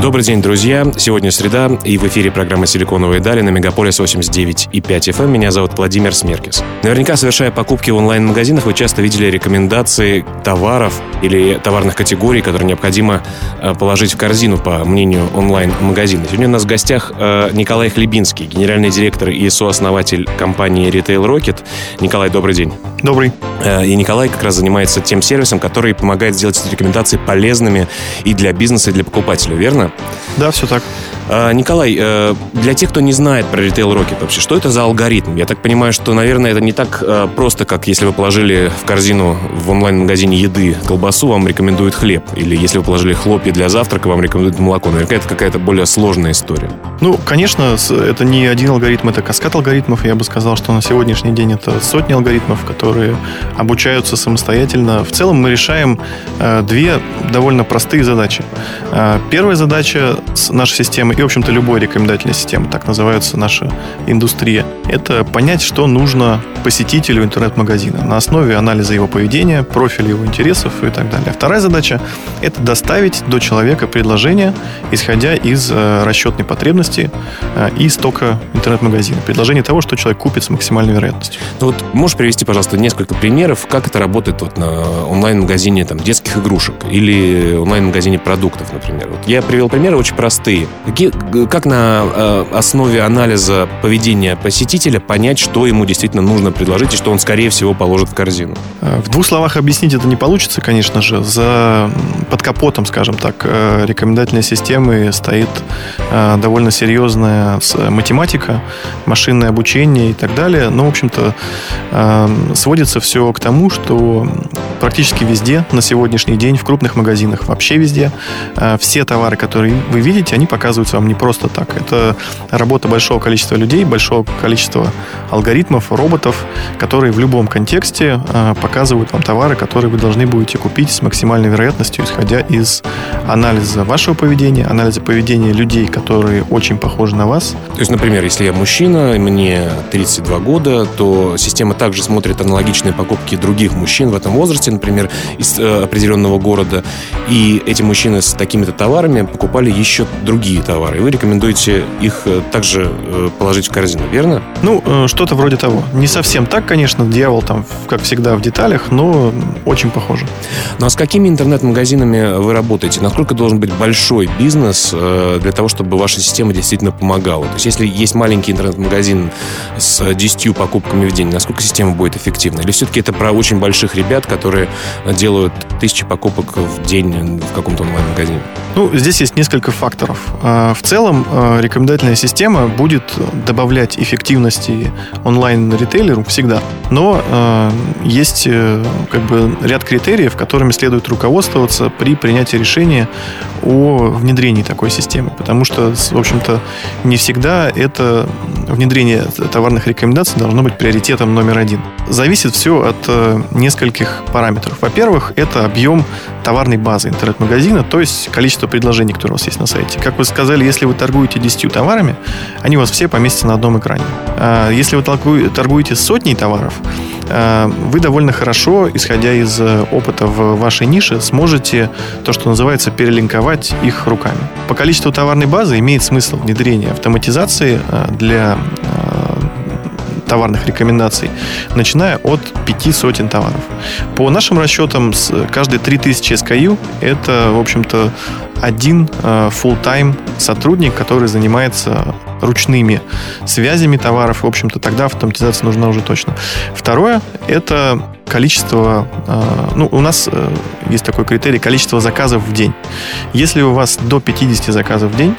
Добрый день, друзья. Сегодня среда, и в эфире программа «Силиконовые дали» на Мегаполис 89 и 5 FM. Эм. Меня зовут Владимир Смеркис. Наверняка, совершая покупки в онлайн-магазинах, вы часто видели рекомендации товаров или товарных категорий, которые необходимо э, положить в корзину, по мнению онлайн-магазина. Сегодня у нас в гостях э, Николай Хлебинский, генеральный директор и сооснователь компании Retail Rocket. Николай, добрый день. Добрый. Э, и Николай как раз занимается тем сервисом, который помогает сделать эти рекомендации полезными и для бизнеса, и для покупателя, верно? Да, все так. А, Николай, э, для тех, кто не знает про Retail Rocket вообще, что это за алгоритм? Я так понимаю, что, наверное, это не так э, просто, как если вы положили в корзину в онлайн-магазине еды колбасу, вам рекомендуют хлеб. Или если вы положили хлопья для завтрака, вам рекомендуют молоко. Наверняка это какая-то более сложная история. Ну, конечно, это не один алгоритм, это каскад алгоритмов. Я бы сказал, что на сегодняшний день это сотни алгоритмов, которые обучаются самостоятельно. В целом мы решаем э, две довольно простые задачи. Первая задача нашей системы и, в общем-то, любой рекомендательной системы, так называется наша индустрия, это понять, что нужно посетителю интернет-магазина на основе анализа его поведения, профиля его интересов и так далее. Вторая задача – это доставить до человека предложение, исходя из э, расчетной потребности э, и стока интернет-магазина. Предложение того, что человек купит с максимальной вероятностью. Ну вот можешь привести, пожалуйста, несколько примеров, как это работает вот на онлайн-магазине там, детских игрушек или онлайн-магазине продуктов, например. Вот я привел примеры очень простые. Какие, как на э, основе анализа поведения посетителя понять, что ему действительно нужно предложить и что он, скорее всего, положит в корзину? Э, в двух словах объяснить это не получится, конечно же. За под капотом, скажем так, э, рекомендательной системы стоит довольно серьезная математика, машинное обучение и так далее. Но, в общем-то, сводится все к тому, что практически везде на сегодняшний день, в крупных магазинах, вообще везде, все товары, которые вы видите, они показываются вам не просто так. Это работа большого количества людей, большого количества алгоритмов, роботов, которые в любом контексте э, показывают вам товары, которые вы должны будете купить с максимальной вероятностью, исходя из анализа вашего поведения, анализа поведения людей, которые очень похожи на вас. То есть, например, если я мужчина, мне 32 года, то система также смотрит аналогичные покупки других мужчин в этом возрасте, например, из э, определенного города, и эти мужчины с такими-то товарами покупали еще другие товары. И вы рекомендуете их э, также э, положить в корзину, верно? Ну, э, что-то вроде того. Не совсем так, конечно, дьявол там, как всегда, в деталях, но очень похоже. Ну а с какими интернет-магазинами вы работаете? Насколько должен быть большой бизнес для того, чтобы ваша система действительно помогала? То есть, если есть маленький интернет-магазин с 10 покупками в день, насколько система будет эффективна? Или все-таки это про очень больших ребят, которые делают тысячи покупок в день в каком-то онлайн-магазине? Ну, здесь есть несколько факторов. А, в целом, а, рекомендательная система будет добавлять эффективности онлайн-ритейлеру всегда. Но а, есть э, как бы ряд критериев, которыми следует руководствоваться при принятии решения о внедрении такой системы. Потому что, в общем-то, не всегда это внедрение товарных рекомендаций должно быть приоритетом номер один. Зависит все от э, нескольких параметров. Во-первых, это объем товарной базы интернет-магазина, то есть количество предложений, которые у вас есть на сайте. Как вы сказали, если вы торгуете 10 товарами, они у вас все поместятся на одном экране. А если вы торгуете сотней товаров, а, вы довольно хорошо, исходя из э, опыта в вашей нише, сможете то, что называется, перелинковать их руками. По количеству товарной базы имеет смысл внедрение автоматизации э, для товарных рекомендаций, начиная от пяти сотен товаров. По нашим расчетам, каждые 3000 SKU это, в общем-то, один э, full-time сотрудник, который занимается ручными связями товаров. В общем-то, тогда автоматизация нужна уже точно. Второе – это количество, э, ну, у нас э, есть такой критерий, количество заказов в день. Если у вас до 50 заказов в день,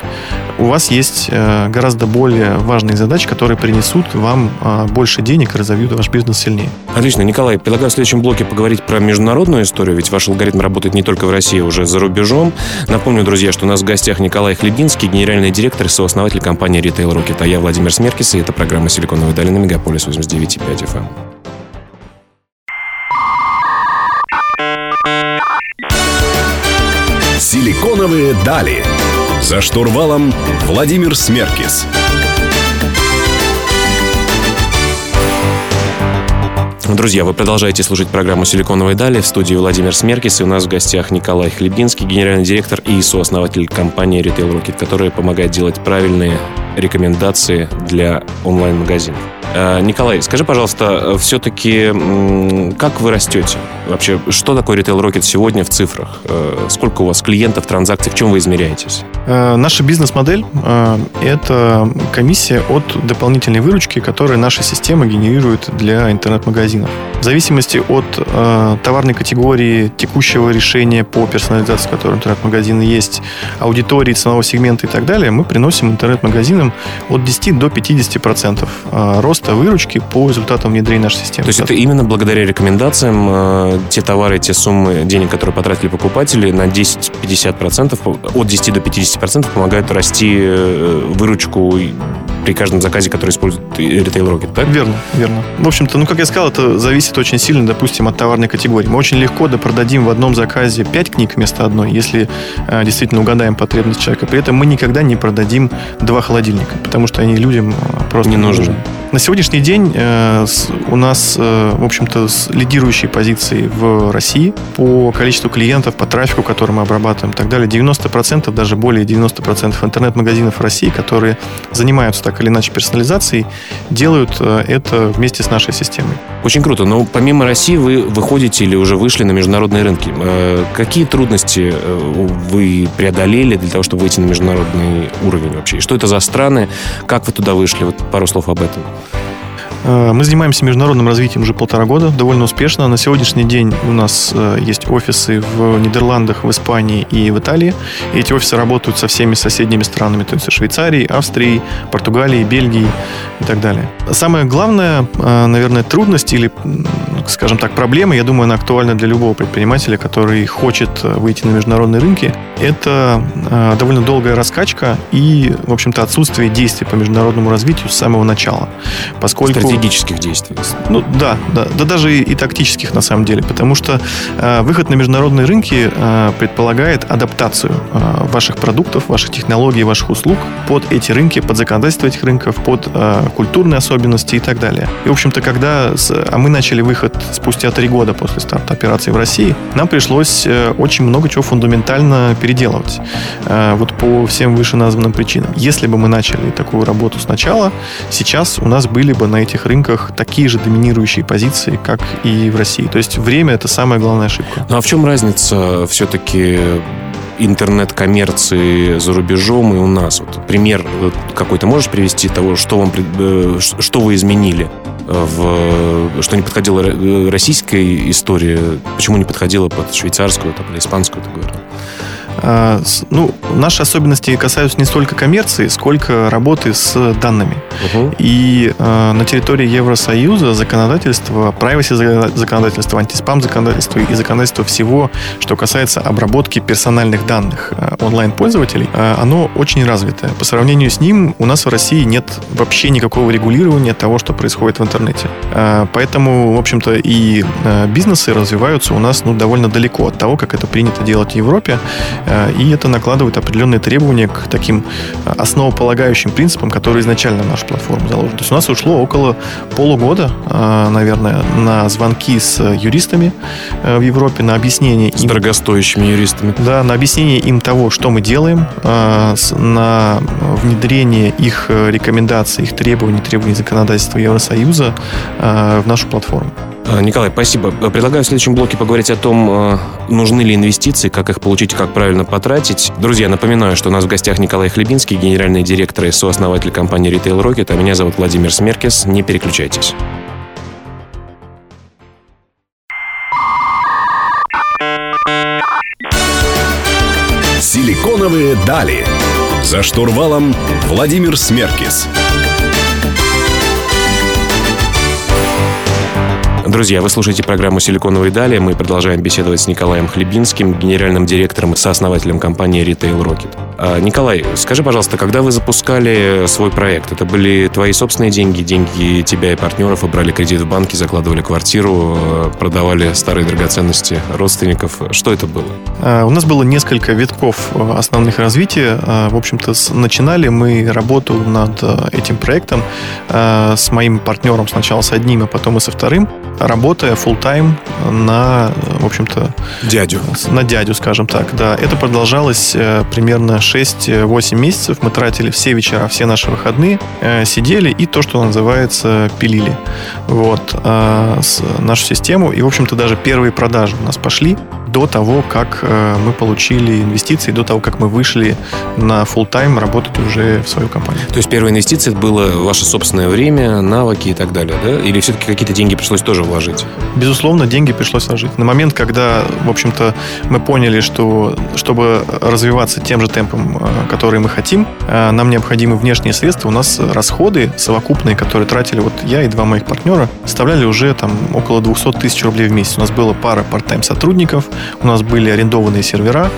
у вас есть э, гораздо более важные задачи, которые принесут вам больше денег и разовьют ваш бизнес сильнее. Отлично. Николай, предлагаю в следующем блоке поговорить про международную историю, ведь ваш алгоритм работает не только в России, а уже за рубежом. Напомню, друзья, что у нас в гостях Николай Хлебинский, генеральный директор и сооснователь компании Retail Rocket, а я Владимир Смеркис, и это программа «Силиконовая долина» Мегаполис 89,5 FM. Силиконовые дали. За штурвалом Владимир Смеркис. Друзья, вы продолжаете слушать программу «Силиконовые дали» в студии Владимир Смеркис, и у нас в гостях Николай Хлебинский, генеральный директор и сооснователь компании Retail Rocket, которая помогает делать правильные рекомендации для онлайн-магазинов. Э, Николай, скажи, пожалуйста, все-таки как вы растете? Вообще, что такое Retail Rocket сегодня в цифрах? Э, сколько у вас клиентов, транзакций, в чем вы измеряетесь? Э, наша бизнес-модель – это комиссия от дополнительной выручки, которую наша система генерирует для интернет-магазинов. В зависимости от товарной категории, текущего решения по персонализации, которое интернет-магазины есть, аудитории, ценового сегмента и так далее, мы приносим интернет-магазинам от 10 до 50 процентов роста выручки по результатам внедрения нашей системы. То есть это именно благодаря рекомендациям э, те товары, те суммы денег, которые потратили покупатели, на 10-50%, от 10 до 50% помогают расти э, выручку при каждом заказе, который использует Retail Rocket, так? Верно, верно. В общем-то, ну, как я сказал, это зависит очень сильно, допустим, от товарной категории. Мы очень легко допродадим в одном заказе 5 книг вместо одной, если э, действительно угадаем потребность человека. При этом мы никогда не продадим два холодильника, потому что они людям э, просто не нужны. нужны. На сегодняшний день э, у нас, э, в общем-то, с лидирующей позиции в России по количеству клиентов, по трафику, который мы обрабатываем и так далее. 90%, даже более 90% интернет-магазинов России, которые занимаются так или иначе персонализацией, делают э, это вместе с нашей системой. Очень круто. Но помимо России вы выходите или уже вышли на международные рынки. Какие трудности вы преодолели для того, чтобы выйти на международный уровень вообще? И что это за страны? Как вы туда вышли? Вот пару слов об этом. Э, мы занимаемся международным развитием уже полтора года, довольно успешно. На сегодняшний день у нас э, есть офисы в Нидерландах, в Испании и в Италии. И эти офисы работают со всеми соседними странами, то есть Швейцарией, Австрией, Португалией, Бельгией и так далее. Самая главная, э, наверное, трудность или, скажем так, проблема, я думаю, она актуальна для любого предпринимателя, который хочет выйти на международные рынки, это довольно долгая раскачка и, в общем-то, отсутствие действий по международному развитию с самого начала. Поскольку стратегических действий. Ну да, да, да даже и, и тактических на самом деле, потому что э, выход на международные рынки э, предполагает адаптацию э, ваших продуктов, ваших технологий, ваших услуг под эти рынки, под законодательство этих рынков, под э, культурные особенности и так далее. И в общем-то, когда с, а мы начали выход спустя три года после старта операции в России, нам пришлось э, очень много чего фундаментально переделывать. Э, вот по всем вышеназванным причинам. Если бы мы начали такую работу сначала, сейчас у нас были бы на этих рынках такие же доминирующие позиции, как и в России. То есть время это самая главная ошибка. Ну а в чем разница все-таки интернет-коммерции за рубежом и у нас? Вот пример какой-то можешь привести того, что, вам, э, что вы изменили? В, что не подходило российской истории, почему не подходило под швейцарскую там, или испанскую, ты говорил? А, ну, наши особенности касаются не столько коммерции, сколько работы с данными. Угу. И э, на территории Евросоюза законодательство, privacy законодательство, антиспам законодательство и законодательство всего, что касается обработки персональных данных э, онлайн-пользователей, оно очень развитое. По сравнению с ним у нас в России нет вообще никакого регулирования того, что происходит в интернете. Поэтому, в общем-то, и бизнесы развиваются у нас ну, довольно далеко от того, как это принято делать в Европе. Э, и это накладывает определенные требования к таким э, основополагающим принципам, которые изначально в нашу платформу заложены. То есть у нас ушло около полугода, э, наверное, на звонки с юристами в Европе, на объяснение с им... дорогостоящими юристами. Да, на объяснение им того, что мы делаем, на внедрение их рекомендаций, их требований, требований законодательства Евросоюза в нашу платформу. Э, Николай, спасибо. Предлагаю в следующем блоке поговорить о том, э, нужны ли инвестиции, как их получить как правильно потратить. Друзья, напоминаю, что у нас в гостях Николай Хлебинский, генеральный директор и сооснователь компании Retail Rocket, а меня зовут Владимир Смеркес. Не переключайтесь. Силиконовые дали. За штурвалом Владимир Смеркис. Друзья, вы слушаете программу «Силиконовые дали». Мы продолжаем беседовать с Николаем Хлебинским, генеральным директором и сооснователем компании Retail Rocket. А, Николай, скажи, пожалуйста, когда вы запускали свой проект, это были твои собственные деньги, деньги тебя и партнеров, вы брали кредит в банке, закладывали квартиру, э, продавали старые драгоценности родственников? Что это было? А, у нас было несколько витков э, основных развития. А, в общем-то, начинали мы работу над э, этим проектом с моим партнером сначала с одним, а потом и со вторым, работая full time на, в общем-то... Дядю. На дядю, скажем так, да. Это продолжалось примерно 6-8 месяцев. Мы тратили все вечера, все наши выходные, сидели и то, что называется, пилили. Вот. Нашу систему. И, в общем-то, даже первые продажи у нас пошли до того, как э, мы получили инвестиции, до того, как мы вышли на full тайм работать уже в свою компанию. То есть первая инвестиция это было ваше собственное время, навыки и так далее, да? Или все-таки какие-то деньги пришлось тоже вложить? Безусловно, деньги пришлось вложить. На момент, когда, в общем-то, мы поняли, что чтобы развиваться тем же темпом, э, который мы хотим, э, нам необходимы внешние средства. У нас расходы совокупные, которые тратили вот я и два моих партнера, составляли уже там около 200 тысяч рублей в месяц. У нас было пара part-time сотрудников, у нас были арендованные сервера,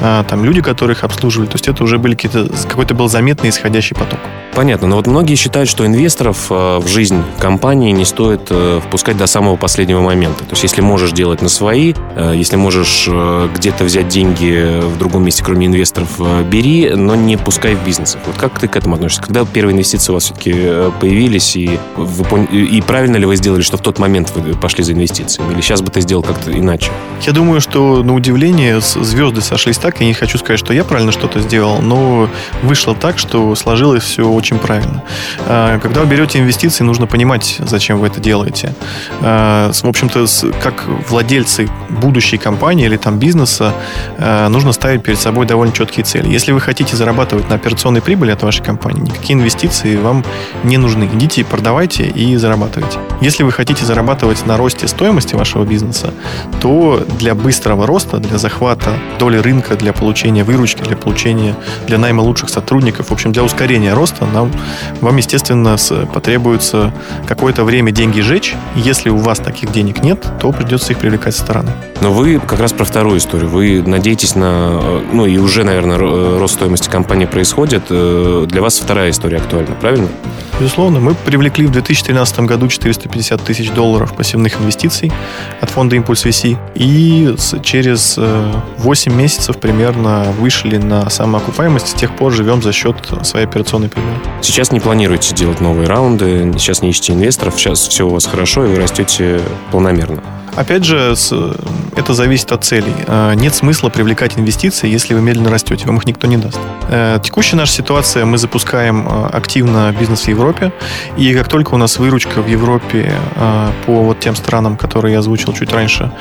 там люди, которых обслуживали. То есть это уже были какие-то, какой-то был заметный исходящий поток. Понятно, но вот многие считают, что инвесторов э, в жизнь компании не стоит э, впускать до самого последнего момента. То есть если можешь делать на свои, э, если можешь где-то взять деньги в другом месте, кроме инвесторов, бери, но не пускай в бизнес. Вот как ты к этому относишься? Когда первые инвестиции у вас все-таки появились, и, вы пон... и правильно ли вы сделали, что в тот момент вы пошли за инвестициями? Или сейчас бы ты сделал как-то иначе? Я думаю, что на удивление звезды сошлись так. Я не хочу сказать, что я правильно что-то сделал, но вышло так, что сложилось все очень правильно. А, когда вы берете инвестиции, нужно понимать, зачем вы это делаете. А, в общем-то, как владельцы будущей компании или там бизнеса, а, нужно ставить перед собой довольно четкие цели. Если вы хотите зарабатывать на операционной прибыли от вашей компании, никакие инвестиции вам не нужны. Идите, продавайте и зарабатывайте. Если вы хотите зарабатывать на росте стоимости вашего бизнеса, то для быстрого роста, для захвата доли рынка, для получения выручки, для получения, для найма лучших сотрудников, в общем, для ускорения роста, нам, вам, естественно, потребуется какое-то время деньги жечь. Если у вас таких денег нет, то придется их привлекать со стороны. Но вы как раз про вторую историю. Вы надеетесь на... Ну, и уже, наверное, рост стоимости компании происходит. Э, для вас вторая история актуальна, правильно? Безусловно. Мы привлекли в 2013 году 450 тысяч долларов пассивных инвестиций от фонда «Импульс VC». И через 8 э, месяцев примерно вышли на самоокупаемость. С тех пор живем за счет своей операционной прибыли. Сейчас не планируете делать новые раунды, сейчас не ищете инвесторов, сейчас все у вас хорошо, и вы растете полномерно. Опять же, это зависит от целей. А, нет смысла привлекать инвестиции, если вы медленно растете. Вам их никто не даст. Э, текущая наша ситуация, мы запускаем активно бизнес в Европе. И как только у нас выручка в Европе по вот тем странам, которые я озвучил чуть раньше,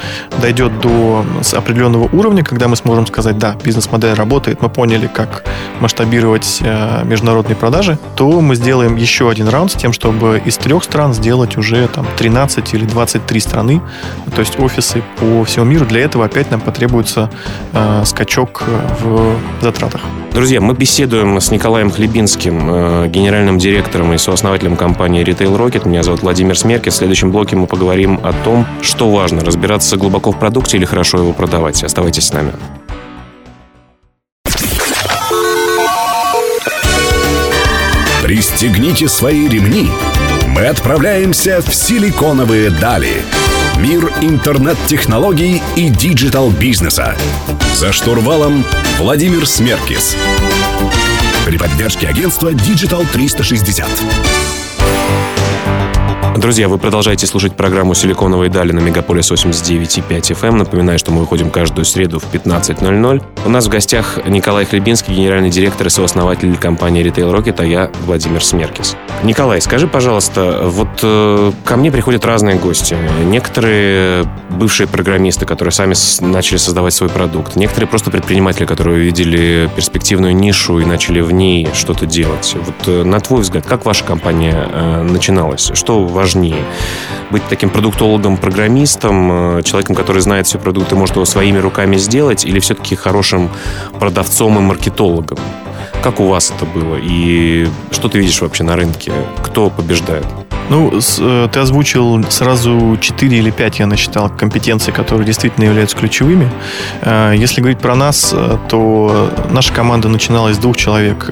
дойдет до определенного уровня, когда мы сможем сказать, да, бизнес-модель работает, мы поняли, как масштабировать международные продажи, то мы сделаем еще один раунд с тем, чтобы из трех стран сделать уже там 13 или 23 страны, то есть офисы по всему миру. Для этого опять нам потребуется э, скачок в затратах. Друзья, мы беседуем с Николаем Хлебинским, э, генеральным директором и сооснователем компании Retail Rocket. Меня зовут Владимир Смеркис. В следующем блоке мы поговорим о том, что важно, разбираться глубоко в продукте или хорошо его продавать. Оставайтесь с нами. Пристегните свои ремни. Мы отправляемся в силиконовые дали – Мир интернет-технологий и digital -бизнеса. За штурвалом Владимир Смеркис. При поддержке агентства Digital 360. Друзья, вы продолжаете слушать программу «Силиконовые дали» на Мегаполис 89,5 FM. Эм. Напоминаю, что мы выходим каждую среду в 15.00. У нас в гостях Николай Хлебинский, генеральный директор и сооснователь компании Retail Rocket, а я Владимир Смеркис. Николай, скажи, пожалуйста, вот э, ко мне приходят разные гости. Некоторые бывшие программисты, которые сами начали создавать свой продукт. Некоторые просто предприниматели, которые увидели перспективную нишу и начали в ней что-то делать. Вот э, на твой взгляд, как ваша компания э, начиналась? Что важнее? Быть таким продуктологом, программистом, э, человеком, который знает все продукты, может его своими руками сделать, или все-таки хорошим продавцом и маркетологом? Как у вас это было? И что ты видишь вообще на рынке? Кто побеждает? Ну, с, э, ты озвучил сразу 4 или 5, я насчитал, компетенций, которые действительно являются ключевыми. Э, если говорить про нас, э, то наша команда начиналась с двух человек.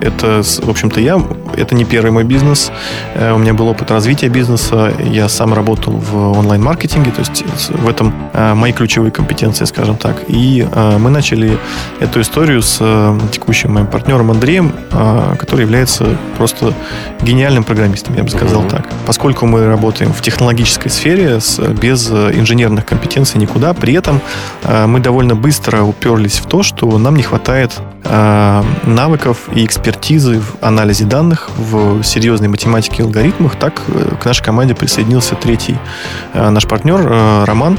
Это, в общем-то, я. Это не первый мой бизнес. У меня был опыт развития бизнеса. Я сам работал в онлайн-маркетинге, то есть в этом мои ключевые компетенции, скажем так. И мы начали эту историю с текущим моим партнером Андреем, который является просто гениальным программистом, я бы сказал mm-hmm. так. Поскольку мы работаем в технологической сфере, с, без э, инженерных компетенций никуда, при этом э, мы довольно быстро уперлись в то, что нам не хватает э, навыков и экспертизы в анализе данных, в серьезной математике и алгоритмах. Так э, к нашей команде присоединился третий наш партнер э, Роман.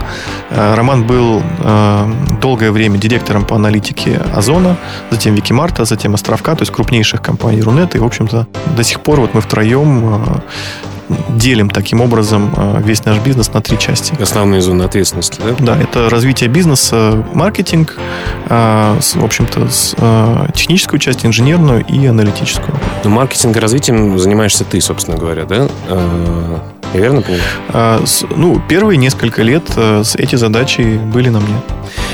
Э, Роман был э, долгое время директором по аналитике Озона, затем Викимарта, затем Островка, то есть крупнейших компаний Рунет. И, в общем-то, до сих пор вот мы втроем э, делим таким образом э, весь наш бизнес на три части. Основные зоны ответственности, да? Да, это развитие бизнеса, маркетинг, э, в общем-то, э, техническую часть, инженерную и аналитическую. Ну, маркетинг и развитием занимаешься ты, собственно говоря, да? Я верно понял? А, ну, первые несколько лет эти задачи были на мне.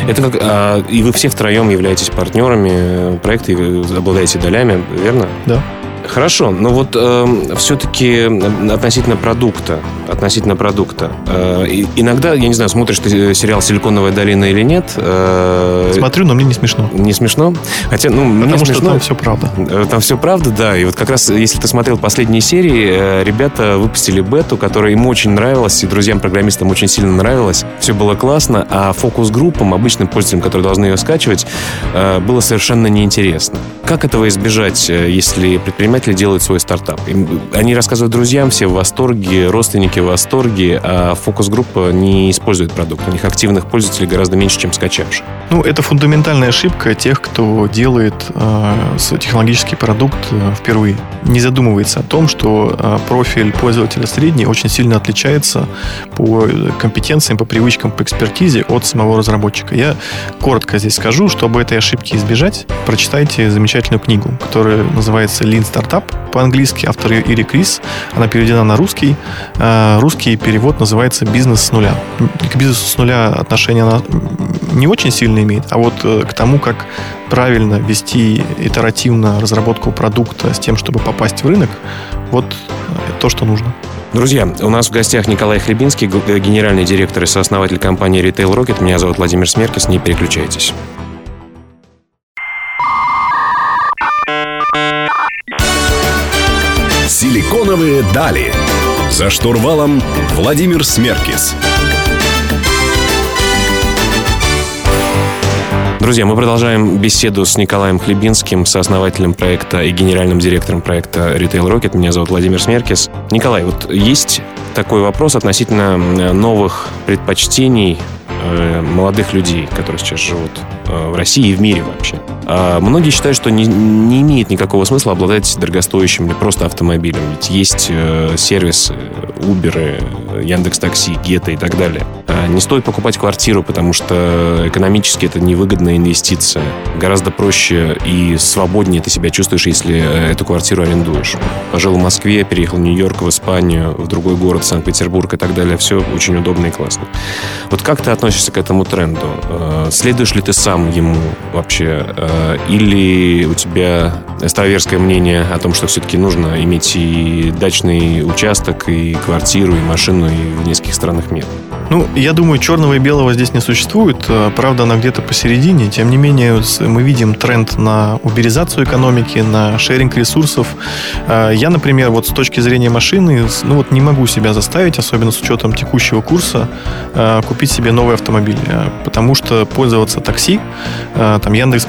Это как... А, и вы все втроем являетесь партнерами проекта, и обладаете долями, верно? Да. Хорошо, но вот э, все-таки относительно продукта, относительно продукта. Э, иногда, я не знаю, смотришь ты сериал «Силиконовая долина» или нет. Э, Смотрю, но мне не смешно. Не смешно? Хотя, ну, Потому мне что смешно. там все правда. Э, там все правда, да. И вот как раз, если ты смотрел последние серии, э, ребята выпустили бету, которая им очень нравилась, и друзьям-программистам очень сильно нравилась. Все было классно, а фокус-группам, обычным пользователям, которые должны ее скачивать, э, было совершенно неинтересно. Как этого избежать, если предприниматель предприниматели делают свой стартап. Они рассказывают друзьям, все в восторге, родственники в восторге, а фокус-группа не использует продукт. У них активных пользователей гораздо меньше, чем скачавших. Ну, это фундаментальная ошибка тех, кто делает э, технологический продукт э, впервые. Не задумывается о том, что э, профиль пользователя средний очень сильно отличается по компетенциям, по привычкам, по экспертизе от самого разработчика. Я коротко здесь скажу, чтобы этой ошибки избежать, прочитайте замечательную книгу, которая называется Lean Startup стартап по-английски, автор ее Ири Крис. Она переведена на русский. Э, русский перевод называется «Бизнес с нуля». К бизнесу с нуля отношение она не очень сильно имеет, а вот э, к тому, как правильно вести итеративно разработку продукта с тем, чтобы попасть в рынок, вот э, то, что нужно. Друзья, у нас в гостях Николай Хлебинский, генеральный директор и сооснователь компании Retail Rocket. Меня зовут Владимир Смеркис. Не переключайтесь. Силиконовые дали. За штурвалом Владимир Смеркис. Друзья, мы продолжаем беседу с Николаем Хлебинским, сооснователем проекта и генеральным директором проекта Retail Rocket. Меня зовут Владимир Смеркис. Николай, вот есть такой вопрос относительно новых предпочтений э, молодых людей, которые сейчас живут э, в России и в мире вообще. А многие считают, что не, не имеет никакого смысла обладать дорогостоящим или просто автомобилем. Ведь есть э, сервисы Uber, Яндекс Такси, Гета и так далее. А не стоит покупать квартиру, потому что экономически это невыгодная инвестиция. Гораздо проще и свободнее ты себя чувствуешь, если э, эту квартиру арендуешь. Пожил в Москве, переехал в Нью-Йорк, в Испанию, в другой город, Санкт-Петербург и так далее. Все очень удобно и классно. Вот как ты относишься к этому тренду? Э, следуешь ли ты сам ему вообще? Э, или у тебя староверское мнение о том, что все-таки нужно иметь и дачный участок, и квартиру, и машину, и в нескольких странах мира? Ну, я думаю, черного и белого здесь не существует. Э, правда, она где-то посередине. Тем не менее, мы видим тренд на уберизацию экономики, на шеринг ресурсов. Э, я, например, вот с точки зрения машины, ну вот не могу себя заставить, особенно с учетом текущего курса, э, купить себе новый автомобиль. Потому что пользоваться такси, там Яндекс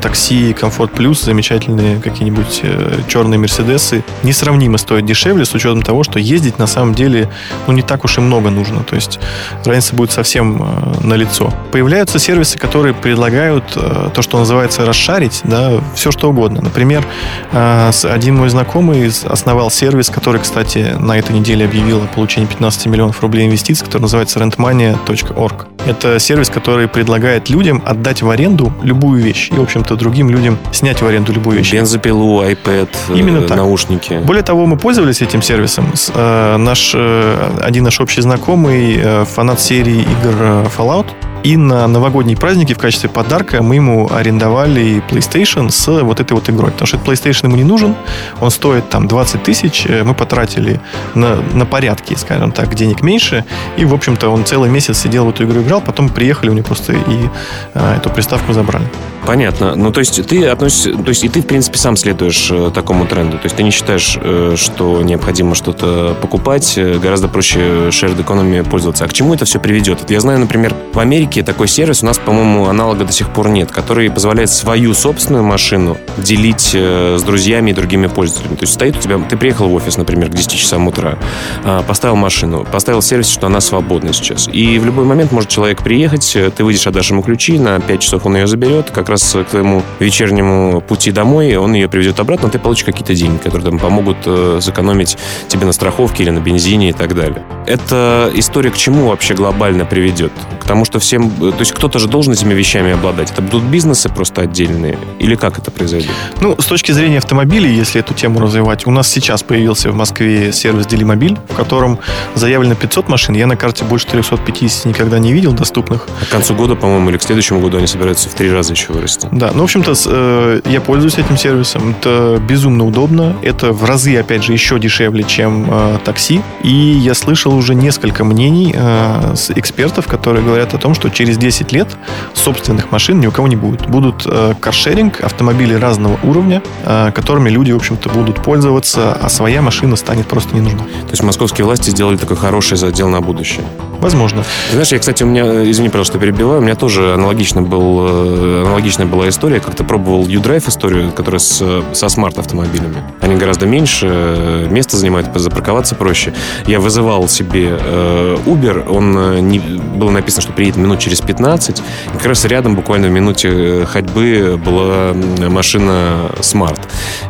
Такси, Комфорт Плюс, замечательные какие-нибудь черные Мерседесы, несравнимо стоят дешевле с учетом того, что ездить на самом деле ну, не так уж и много нужно. То есть разница будет совсем э, налицо. Появляются сервисы, которые предлагают э, то, что называется расшарить, да, все что угодно. Например, э, один мой знакомый основал сервис, который, кстати, на этой неделе объявил о получении 15 миллионов рублей инвестиций, который называется rentmania.org. Это сервис, который предлагает людям отдать в аренду любую вещь и, в общем-то, другим людям снять в аренду любую вещь. Бензопилу, iPad, Именно так. наушники. Более того, мы пользовались этим сервисом. Наш, один наш общий знакомый, фанат серии игр Fallout, и на новогодние праздники в качестве подарка мы ему арендовали PlayStation с вот этой вот игрой. Потому что этот PlayStation ему не нужен. Он стоит там 20 тысяч. Э, мы потратили на, на порядки, скажем так, денег меньше. И, в общем-то, он целый месяц сидел в эту игру играл. Потом приехали, у него просто и а, эту приставку забрали. Понятно. Ну, то есть ты относишься... То есть и ты, в принципе, сам следуешь э, такому тренду. То есть ты не считаешь, э, что необходимо что-то покупать. Э, гораздо проще shared economy пользоваться. А к чему это все приведет? Я знаю, например, в Америке такой сервис, у нас, по-моему, аналога до сих пор нет, который позволяет свою собственную машину делить с друзьями и другими пользователями. То есть стоит у тебя... Ты приехал в офис, например, к 10 часам утра, а, поставил машину, поставил сервис, что она свободна сейчас. И в любой момент может человек приехать, ты выйдешь, отдашь ему ключи, на 5 часов он ее заберет, как раз к твоему вечернему пути домой, он ее приведет обратно, ты получишь какие-то деньги, которые там помогут э, сэкономить тебе на страховке или на бензине и так далее. Эта история к чему вообще глобально приведет? К тому, что всем... То есть кто-то же должен этими вещами обладать. Это будут бизнесы просто отдельные? Или как это произойдет? Ну, с точки зрения автомобилей, если эту тему развивать, у нас сейчас появился в Москве сервис Делимобиль, в котором заявлено 500 машин. Я на карте больше 350 никогда не видел доступных. А к концу года, по-моему, или к следующему году они собираются в три раза еще вырасти. Да, ну, в общем-то, э, я пользуюсь этим сервисом. Это безумно удобно. Это в разы, опять же, еще дешевле, чем э, такси. И я слышал уже несколько мнений э, с экспертов, которые говорят о том, что через 10 лет собственных машин ни у кого не будет. Будут э, каршеринг, автомобили разного уровня, э, которыми люди, в общем-то, будут пользоваться, а своя машина станет просто не нужна. То есть московские власти сделали такой хороший задел на будущее? Возможно. Ты знаешь, я, кстати, у меня, извини, пожалуйста, перебиваю, у меня тоже аналогично был, э, аналогичная была история. Как-то пробовал U-Drive историю, которая с, со смарт-автомобилями. Они гораздо меньше, э, места занимают, запарковаться проще. Я вызывал себе э, Uber, он не, было написано, что приедет минут через 15. И как раз рядом, буквально в минуте ходьбы, была машина Smart.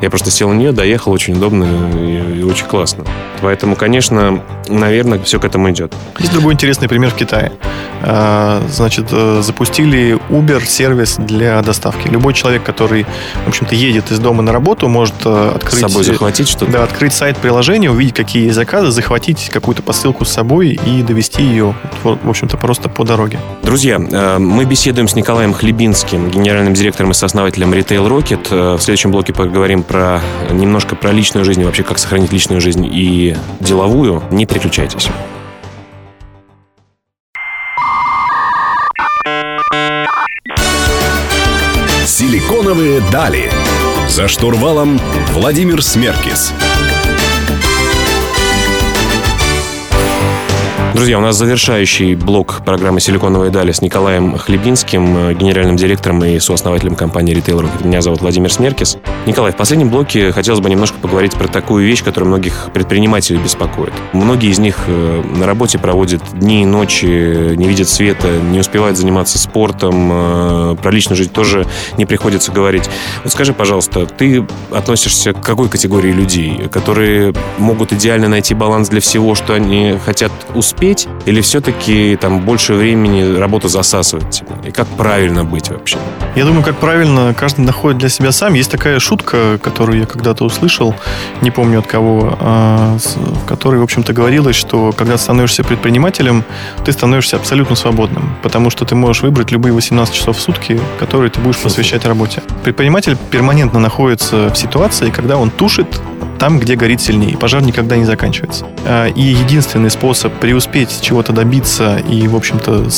Я просто сел на нее, доехал, очень удобно и, и очень классно. Поэтому, конечно, наверное, все к этому идет. Есть другой интересный пример в Китае. Значит, э, запустили Uber сервис для доставки. Любой человек, который, в общем-то, едет из дома на работу, может э, открыть... С собой захватить что-то? Да, открыть сайт приложения, увидеть, какие есть заказы, захватить какую-то посылку с собой и довести ее, в общем-то, просто по дороге. Друзья, э, мы беседуем с Николаем Хлебинским, генеральным директором и сооснователем Retail Rocket. В следующем блоке поговорим про немножко про личную жизнь, вообще как сохранить личную жизнь и деловую. Не переключайтесь. Силиконовые дали. За штурвалом Владимир Смеркис. Друзья, у нас завершающий блок программы «Силиконовые дали» с Николаем Хлебинским, э, генеральным директором и сооснователем компании Retail. Меня зовут Владимир Смеркис. Николай, в последнем блоке хотелось бы немножко поговорить про такую вещь, которая многих предпринимателей беспокоит. Многие из них э, на работе проводят дни и ночи, не видят света, не успевают заниматься спортом, э, про личную жизнь тоже не приходится говорить. Вот скажи, пожалуйста, ты относишься к какой категории людей, которые могут идеально найти баланс для всего, что они хотят успеть, успеть, или все-таки там больше времени работа засасывает тебя? И как правильно быть вообще? Я думаю, как правильно каждый находит для себя сам. Есть такая шутка, которую я когда-то услышал, не помню от кого, а, в которой, в общем-то, говорилось, что когда становишься предпринимателем, ты становишься абсолютно свободным, потому что ты можешь выбрать любые 18 часов в сутки, которые ты будешь посвящать работе. Предприниматель перманентно находится в ситуации, когда он тушит там, где горит сильнее. Пожар никогда не заканчивается. А, и единственный способ преуспеть, чего-то добиться и, в общем-то,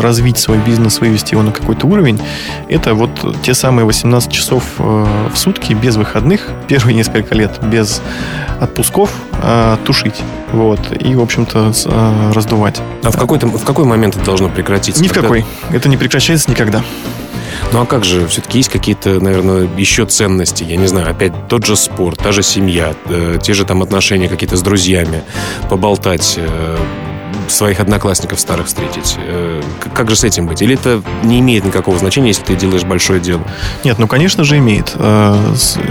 развить свой бизнес, вывести его на какой-то уровень, это вот те самые 18 часов э, в сутки без выходных, первые несколько лет без отпусков, а, тушить. Вот. И, в общем-то, раздувать. А в, какой-то, в какой момент это должно прекратиться? Ни в какой. Это не прекращается никогда. Ну а как же, все-таки есть какие-то, наверное, еще ценности, я не знаю, опять тот же спорт, та же семья, э, те же там отношения какие-то с друзьями, поболтать, э, своих одноклассников старых встретить. Э, как же с этим быть? Или это не имеет никакого значения, если ты делаешь большое дело? Нет, ну, конечно же, имеет. Э,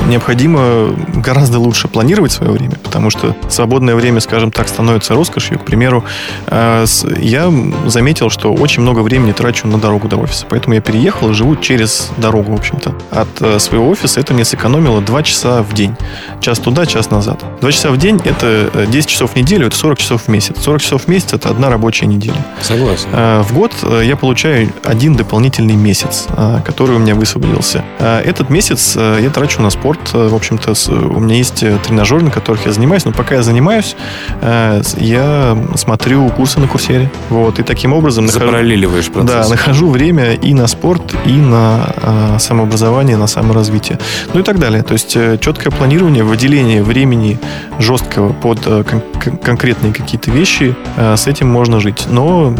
необходимо гораздо лучше планировать свое время, потому что свободное время, скажем так, становится роскошью. К примеру, э, я заметил, что очень много времени трачу на дорогу до офиса, поэтому я переехал и живу через дорогу, в общем-то, от своего офиса. Это мне сэкономило 2 часа в день. Час туда, час назад. 2 часа в день – это 10 часов в неделю, это 40 часов в месяц. 40 часов в месяц – это одна рабочая неделя. Согласен. В год я получаю один дополнительный месяц, который у меня высвободился. Этот месяц я трачу на спорт. В общем-то, у меня есть тренажеры, на которых я занимаюсь, но пока я занимаюсь, я смотрю курсы на курсере. Вот, и таким образом... Запараллеливаешь процесс. Да, нахожу время и на спорт, и на самообразование, на саморазвитие. Ну и так далее. То есть четкое планирование, выделение времени жесткого под конкретные какие-то вещи, с этим можно жить. Но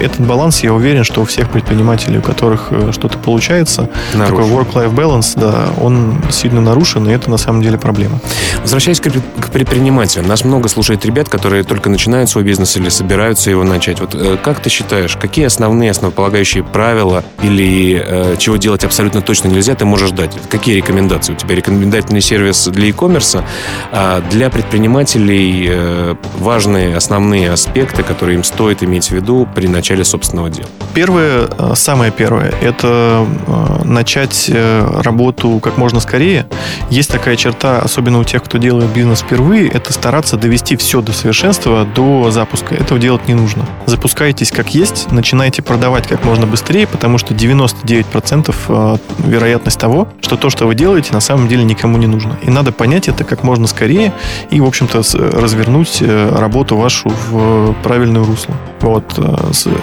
этот баланс, я уверен, что у всех предпринимателей, у которых э, что-то получается, нарушен. такой work-life balance, да, он сильно нарушен, и это на самом деле проблема. Возвращаясь к, к предпринимателям, нас много слушает ребят, которые только начинают свой бизнес или собираются его начать. Вот э, как ты считаешь, какие основные основополагающие правила или э, чего делать абсолютно точно нельзя, ты можешь дать? Какие рекомендации? У тебя рекомендательный сервис для e-commerce, а для предпринимателей э, важные основные аспекты, которые им стоит иметь в виду при начале собственного дела? Первое, э, самое первое, это э, начать э, работу как можно скорее. Есть такая черта, особенно у тех, кто делает бизнес впервые, это стараться довести все до совершенства до запуска. Этого делать не нужно. Запускайтесь как есть, начинайте продавать как можно быстрее, потому что 99% вероятность того, что то, что вы делаете, на самом деле никому не нужно. И надо понять это как можно скорее и, в общем-то, развернуть работу вашу в правильное русло. Вот.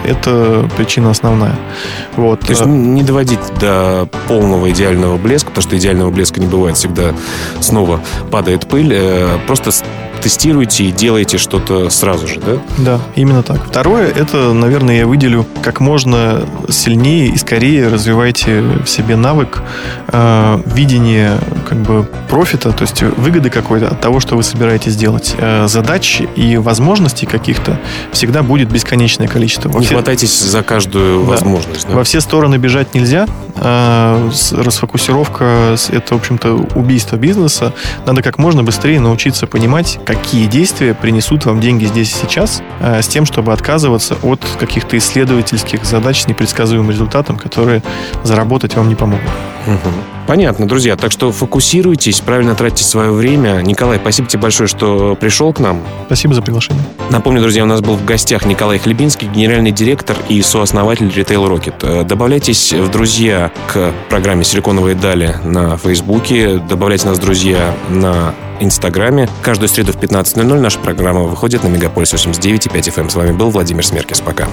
Это причина основная. Вот. То есть э, не доводить до полного идеального блеска, потому что идеального блеска не бывает, всегда снова падает пыль. Э, просто тестируете и делаете что-то сразу же, да? Да, именно так. Второе, это, наверное, я выделю как можно сильнее и скорее развивайте в себе навык э, видения как бы профита, то есть выгоды какой-то от того, что вы собираетесь делать. Э, задач и возможностей каких-то всегда будет бесконечное количество. Во Не все... хватайтесь за каждую да. возможность. Да? Во все стороны бежать нельзя. Э, расфокусировка – это, в общем-то, убийство бизнеса. Надо как можно быстрее научиться понимать, какие действия принесут вам деньги здесь и сейчас, э, с тем, чтобы отказываться от каких-то исследовательских задач с непредсказуемым результатом, которые заработать вам не помогут. Понятно, друзья. Так что фокусируйтесь, правильно тратьте свое время. Николай, спасибо тебе большое, что пришел к нам. Спасибо за приглашение. Напомню, друзья, у нас был в гостях Николай Хлебинский, генеральный директор и сооснователь Retail Rocket. Э, добавляйтесь в друзья к программе «Силиконовые дали» на Фейсбуке. Добавляйте нас в друзья на Инстаграме. Каждую среду в 15.00 наша программа выходит на Мегаполис 89.5 FM. С вами был Владимир Смеркис. Пока.